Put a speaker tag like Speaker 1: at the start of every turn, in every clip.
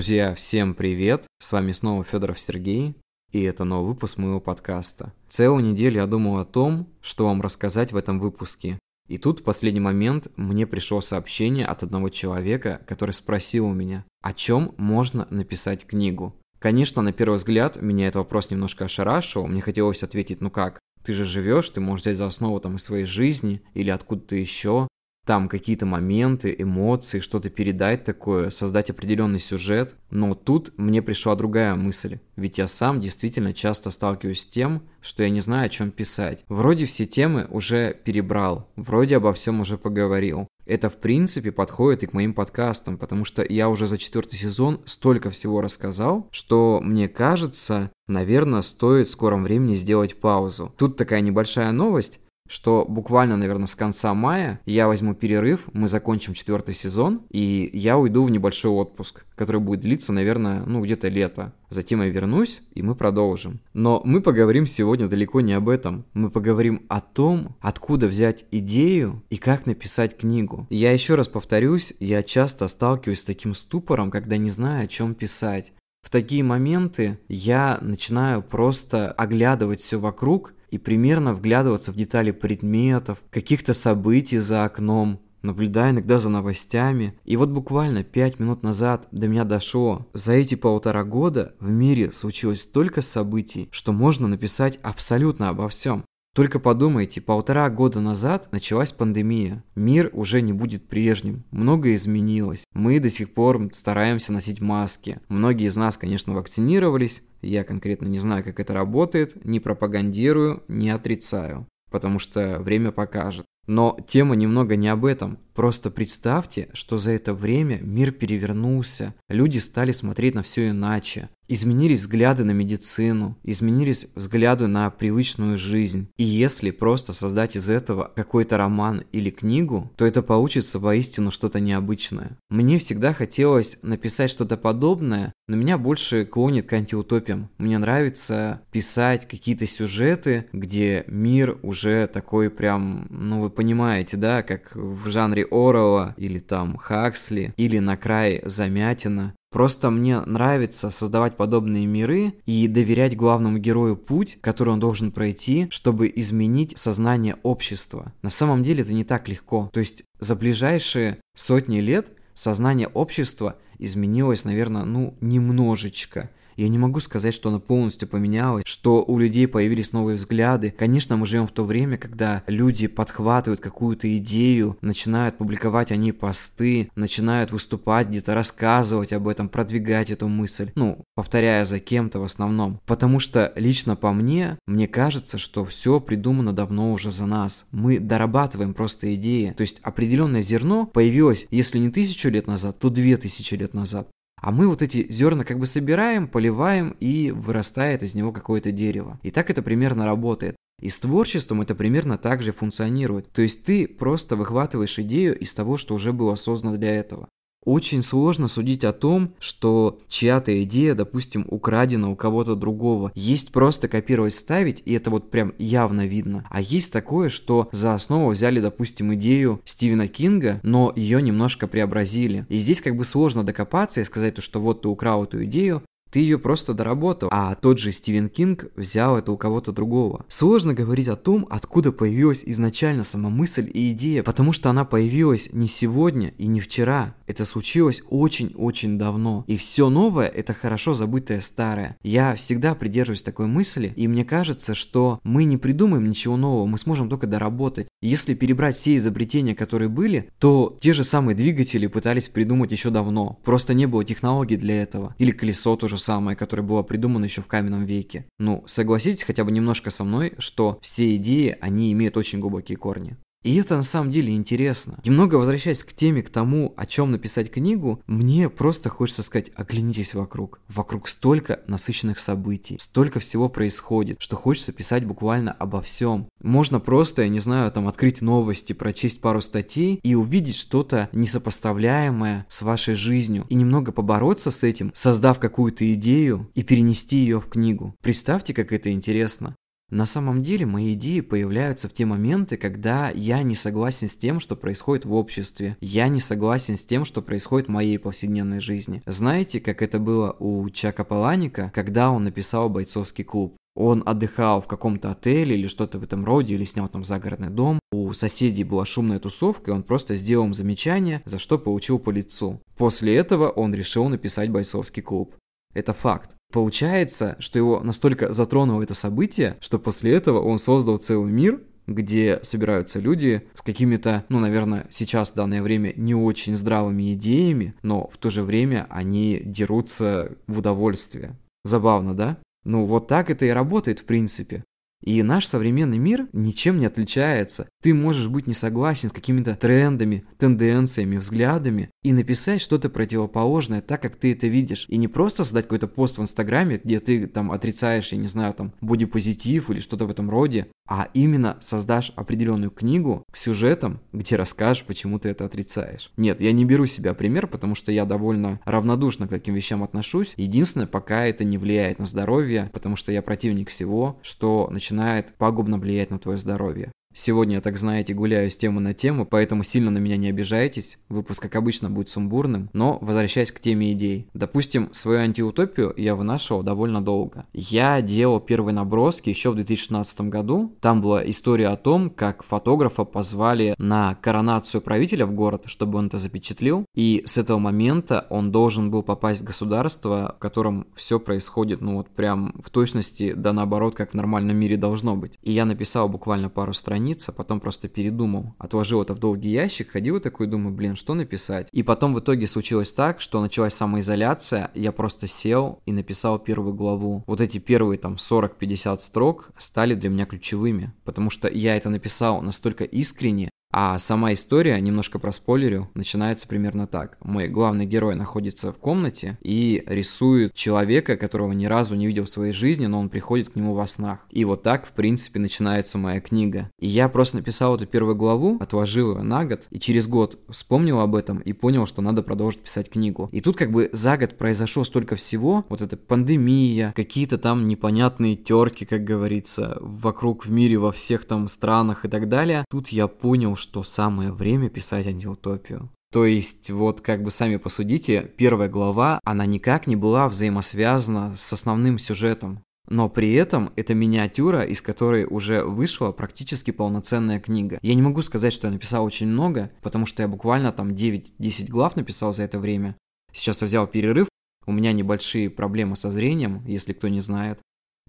Speaker 1: Друзья, всем привет! С вами снова Федоров Сергей, и это новый выпуск моего подкаста. Целую неделю я думал о том, что вам рассказать в этом выпуске. И тут в последний момент мне пришло сообщение от одного человека, который спросил у меня, о чем можно написать книгу. Конечно, на первый взгляд меня этот вопрос немножко ошарашил, мне хотелось ответить, ну как, ты же живешь, ты можешь взять за основу там из своей жизни или откуда-то еще, там какие-то моменты, эмоции, что-то передать такое, создать определенный сюжет. Но тут мне пришла другая мысль. Ведь я сам действительно часто сталкиваюсь с тем, что я не знаю, о чем писать. Вроде все темы уже перебрал, вроде обо всем уже поговорил. Это в принципе подходит и к моим подкастам, потому что я уже за четвертый сезон столько всего рассказал, что мне кажется, наверное, стоит в скором времени сделать паузу. Тут такая небольшая новость что буквально, наверное, с конца мая я возьму перерыв, мы закончим четвертый сезон, и я уйду в небольшой отпуск, который будет длиться, наверное, ну, где-то лето. Затем я вернусь, и мы продолжим. Но мы поговорим сегодня далеко не об этом. Мы поговорим о том, откуда взять идею и как написать книгу. Я еще раз повторюсь, я часто сталкиваюсь с таким ступором, когда не знаю, о чем писать. В такие моменты я начинаю просто оглядывать все вокруг и примерно вглядываться в детали предметов, каких-то событий за окном, наблюдая иногда за новостями. И вот буквально пять минут назад до меня дошло, за эти полтора года в мире случилось столько событий, что можно написать абсолютно обо всем. Только подумайте, полтора года назад началась пандемия. Мир уже не будет прежним. Многое изменилось. Мы до сих пор стараемся носить маски. Многие из нас, конечно, вакцинировались. Я конкретно не знаю, как это работает. Не пропагандирую, не отрицаю. Потому что время покажет. Но тема немного не об этом. Просто представьте, что за это время мир перевернулся, люди стали смотреть на все иначе. Изменились взгляды на медицину, изменились взгляды на привычную жизнь. И если просто создать из этого какой-то роман или книгу, то это получится воистину что-то необычное. Мне всегда хотелось написать что-то подобное, но меня больше клонит к антиутопиям. Мне нравится писать какие-то сюжеты, где мир уже такой прям, ну вы понимаете, да, как в жанре Орова или там Хаксли или на край Замятина. Просто мне нравится создавать подобные миры и доверять главному герою путь, который он должен пройти, чтобы изменить сознание общества. На самом деле это не так легко. То есть за ближайшие сотни лет сознание общества изменилось, наверное, ну, немножечко. Я не могу сказать, что она полностью поменялась, что у людей появились новые взгляды. Конечно, мы живем в то время, когда люди подхватывают какую-то идею, начинают публиковать о ней посты, начинают выступать где-то, рассказывать об этом, продвигать эту мысль. Ну, повторяя за кем-то в основном. Потому что лично по мне, мне кажется, что все придумано давно уже за нас. Мы дорабатываем просто идеи. То есть определенное зерно появилось, если не тысячу лет назад, то две тысячи лет назад. А мы вот эти зерна как бы собираем, поливаем и вырастает из него какое-то дерево. И так это примерно работает. И с творчеством это примерно так же функционирует. То есть ты просто выхватываешь идею из того, что уже было создано для этого. Очень сложно судить о том, что чья-то идея, допустим, украдена у кого-то другого. Есть просто копировать, ставить, и это вот прям явно видно. А есть такое, что за основу взяли, допустим, идею Стивена Кинга, но ее немножко преобразили. И здесь как бы сложно докопаться и сказать, что вот ты украл эту идею, ты ее просто доработал, а тот же Стивен Кинг взял это у кого-то другого. Сложно говорить о том, откуда появилась изначально сама мысль и идея, потому что она появилась не сегодня и не вчера. Это случилось очень-очень давно. И все новое – это хорошо забытое старое. Я всегда придерживаюсь такой мысли, и мне кажется, что мы не придумаем ничего нового, мы сможем только доработать. Если перебрать все изобретения, которые были, то те же самые двигатели пытались придумать еще давно. Просто не было технологий для этого. Или колесо тоже самое, которое было придумано еще в каменном веке. Ну, согласитесь хотя бы немножко со мной, что все идеи, они имеют очень глубокие корни. И это на самом деле интересно. Немного возвращаясь к теме, к тому, о чем написать книгу, мне просто хочется сказать, оглянитесь вокруг. Вокруг столько насыщенных событий, столько всего происходит, что хочется писать буквально обо всем. Можно просто, я не знаю, там открыть новости, прочесть пару статей и увидеть что-то несопоставляемое с вашей жизнью и немного побороться с этим, создав какую-то идею и перенести ее в книгу. Представьте, как это интересно. На самом деле мои идеи появляются в те моменты, когда я не согласен с тем, что происходит в обществе. Я не согласен с тем, что происходит в моей повседневной жизни. Знаете, как это было у Чака Паланика, когда он написал «Бойцовский клуб»? Он отдыхал в каком-то отеле или что-то в этом роде, или снял там загородный дом. У соседей была шумная тусовка, и он просто сделал им замечание, за что получил по лицу. После этого он решил написать бойцовский клуб. Это факт. Получается, что его настолько затронуло это событие, что после этого он создал целый мир, где собираются люди с какими-то, ну, наверное, сейчас в данное время не очень здравыми идеями, но в то же время они дерутся в удовольствие. Забавно, да? Ну, вот так это и работает в принципе. И наш современный мир ничем не отличается. Ты можешь быть не согласен с какими-то трендами, тенденциями, взглядами и написать что-то противоположное так, как ты это видишь. И не просто создать какой-то пост в Инстаграме, где ты там отрицаешь, я не знаю, там, бодипозитив или что-то в этом роде, а именно создашь определенную книгу с сюжетом, где расскажешь, почему ты это отрицаешь. Нет, я не беру себя пример, потому что я довольно равнодушно к таким вещам отношусь. Единственное, пока это не влияет на здоровье, потому что я противник всего, что начинает начинает пагубно влиять на твое здоровье. Сегодня, так знаете, гуляю с темы на тему, поэтому сильно на меня не обижайтесь. Выпуск, как обычно, будет сумбурным, но возвращаясь к теме идей. Допустим, свою антиутопию я вынашивал довольно долго. Я делал первые наброски еще в 2016 году. Там была история о том, как фотографа позвали на коронацию правителя в город, чтобы он это запечатлил. И с этого момента он должен был попасть в государство, в котором все происходит, ну вот прям в точности, да наоборот, как в нормальном мире должно быть. И я написал буквально пару страниц страниц, потом просто передумал. Отложил это в долгий ящик, ходил и такой, думаю, блин, что написать? И потом в итоге случилось так, что началась самоизоляция, я просто сел и написал первую главу. Вот эти первые там 40-50 строк стали для меня ключевыми, потому что я это написал настолько искренне, а сама история, немножко про спойлерю, начинается примерно так. Мой главный герой находится в комнате и рисует человека, которого ни разу не видел в своей жизни, но он приходит к нему во снах. И вот так, в принципе, начинается моя книга. И я просто написал эту первую главу, отложил ее на год, и через год вспомнил об этом и понял, что надо продолжить писать книгу. И тут как бы за год произошло столько всего, вот эта пандемия, какие-то там непонятные терки, как говорится, вокруг в мире, во всех там странах и так далее. Тут я понял, что самое время писать антиутопию. То есть, вот как бы сами посудите, первая глава, она никак не была взаимосвязана с основным сюжетом. Но при этом это миниатюра, из которой уже вышла практически полноценная книга. Я не могу сказать, что я написал очень много, потому что я буквально там 9-10 глав написал за это время. Сейчас я взял перерыв, у меня небольшие проблемы со зрением, если кто не знает.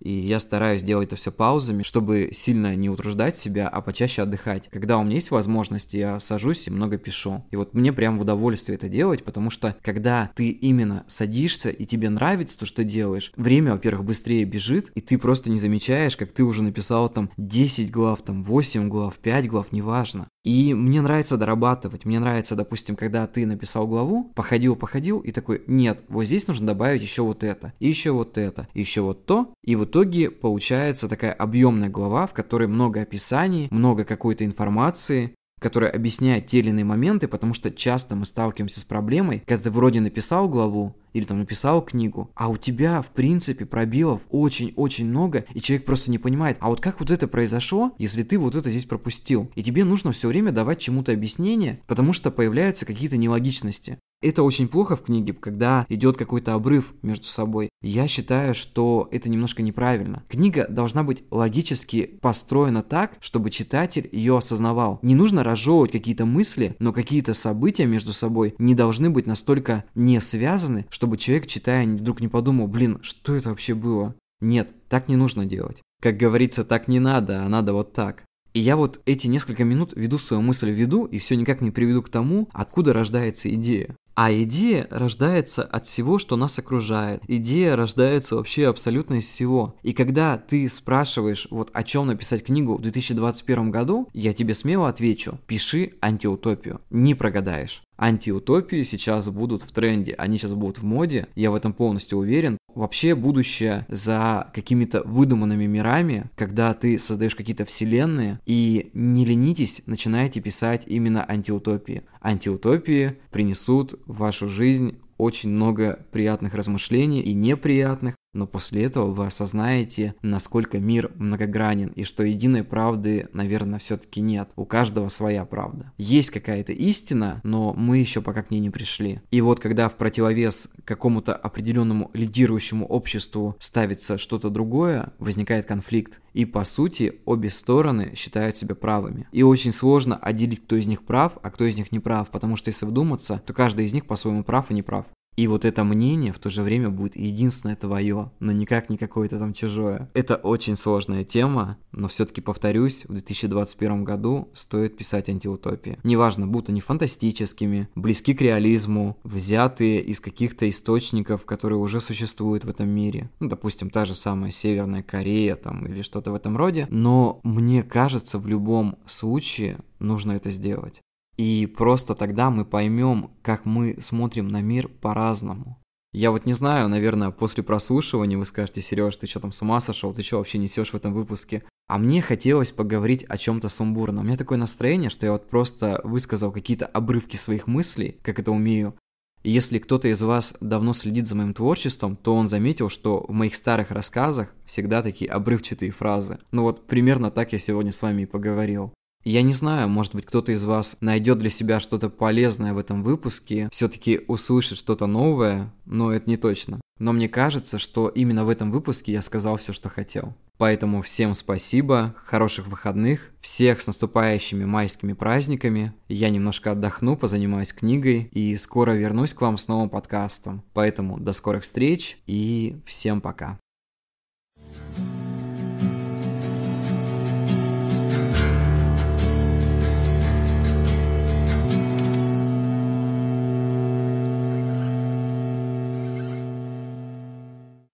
Speaker 1: И я стараюсь делать это все паузами, чтобы сильно не утруждать себя, а почаще отдыхать. Когда у меня есть возможность, я сажусь и много пишу. И вот мне прям в удовольствие это делать, потому что когда ты именно садишься и тебе нравится то, что делаешь, время, во-первых, быстрее бежит, и ты просто не замечаешь, как ты уже написал там 10 глав, там 8 глав, 5 глав, неважно. И мне нравится дорабатывать. Мне нравится, допустим, когда ты написал главу, походил, походил, и такой, нет, вот здесь нужно добавить еще вот это, еще вот это, еще вот то. И в итоге получается такая объемная глава, в которой много описаний, много какой-то информации, которая объясняет те или иные моменты, потому что часто мы сталкиваемся с проблемой, когда ты вроде написал главу, или там написал книгу, а у тебя, в принципе, пробилов очень-очень много, и человек просто не понимает, а вот как вот это произошло, если ты вот это здесь пропустил? И тебе нужно все время давать чему-то объяснение, потому что появляются какие-то нелогичности. Это очень плохо в книге, когда идет какой-то обрыв между собой. Я считаю, что это немножко неправильно. Книга должна быть логически построена так, чтобы читатель ее осознавал. Не нужно разжевывать какие-то мысли, но какие-то события между собой не должны быть настолько не связаны, чтобы человек, читая, вдруг не подумал, блин, что это вообще было? Нет, так не нужно делать. Как говорится, так не надо, а надо вот так. И я вот эти несколько минут веду свою мысль в виду и все никак не приведу к тому, откуда рождается идея. А идея рождается от всего, что нас окружает. Идея рождается вообще абсолютно из всего. И когда ты спрашиваешь, вот о чем написать книгу в 2021 году, я тебе смело отвечу, пиши антиутопию, не прогадаешь. Антиутопии сейчас будут в тренде, они сейчас будут в моде, я в этом полностью уверен. Вообще будущее за какими-то выдуманными мирами, когда ты создаешь какие-то вселенные, и не ленитесь, начинайте писать именно антиутопии. Антиутопии принесут в вашу жизнь очень много приятных размышлений и неприятных, но после этого вы осознаете, насколько мир многогранен и что единой правды, наверное, все-таки нет. У каждого своя правда. Есть какая-то истина, но мы еще пока к ней не пришли. И вот когда в противовес какому-то определенному лидирующему обществу ставится что-то другое, возникает конфликт. И по сути обе стороны считают себя правыми. И очень сложно отделить, кто из них прав, а кто из них не прав, потому что если вдуматься, то каждый из них по-своему прав и не прав. И вот это мнение в то же время будет единственное твое, но никак не какое-то там чужое. Это очень сложная тема, но все-таки повторюсь, в 2021 году стоит писать антиутопии. Неважно, будут они фантастическими, близки к реализму, взятые из каких-то источников, которые уже существуют в этом мире. Ну, допустим, та же самая Северная Корея там или что-то в этом роде. Но мне кажется, в любом случае нужно это сделать. И просто тогда мы поймем, как мы смотрим на мир по-разному. Я вот не знаю, наверное, после прослушивания вы скажете, Сереж, ты что там с ума сошел, ты что вообще несешь в этом выпуске? А мне хотелось поговорить о чем-то сумбурном. У меня такое настроение, что я вот просто высказал какие-то обрывки своих мыслей, как это умею. И если кто-то из вас давно следит за моим творчеством, то он заметил, что в моих старых рассказах всегда такие обрывчатые фразы. Ну вот примерно так я сегодня с вами и поговорил. Я не знаю, может быть, кто-то из вас найдет для себя что-то полезное в этом выпуске, все-таки услышит что-то новое, но это не точно. Но мне кажется, что именно в этом выпуске я сказал все, что хотел. Поэтому всем спасибо, хороших выходных, всех с наступающими майскими праздниками. Я немножко отдохну, позанимаюсь книгой и скоро вернусь к вам с новым подкастом. Поэтому до скорых встреч и всем пока.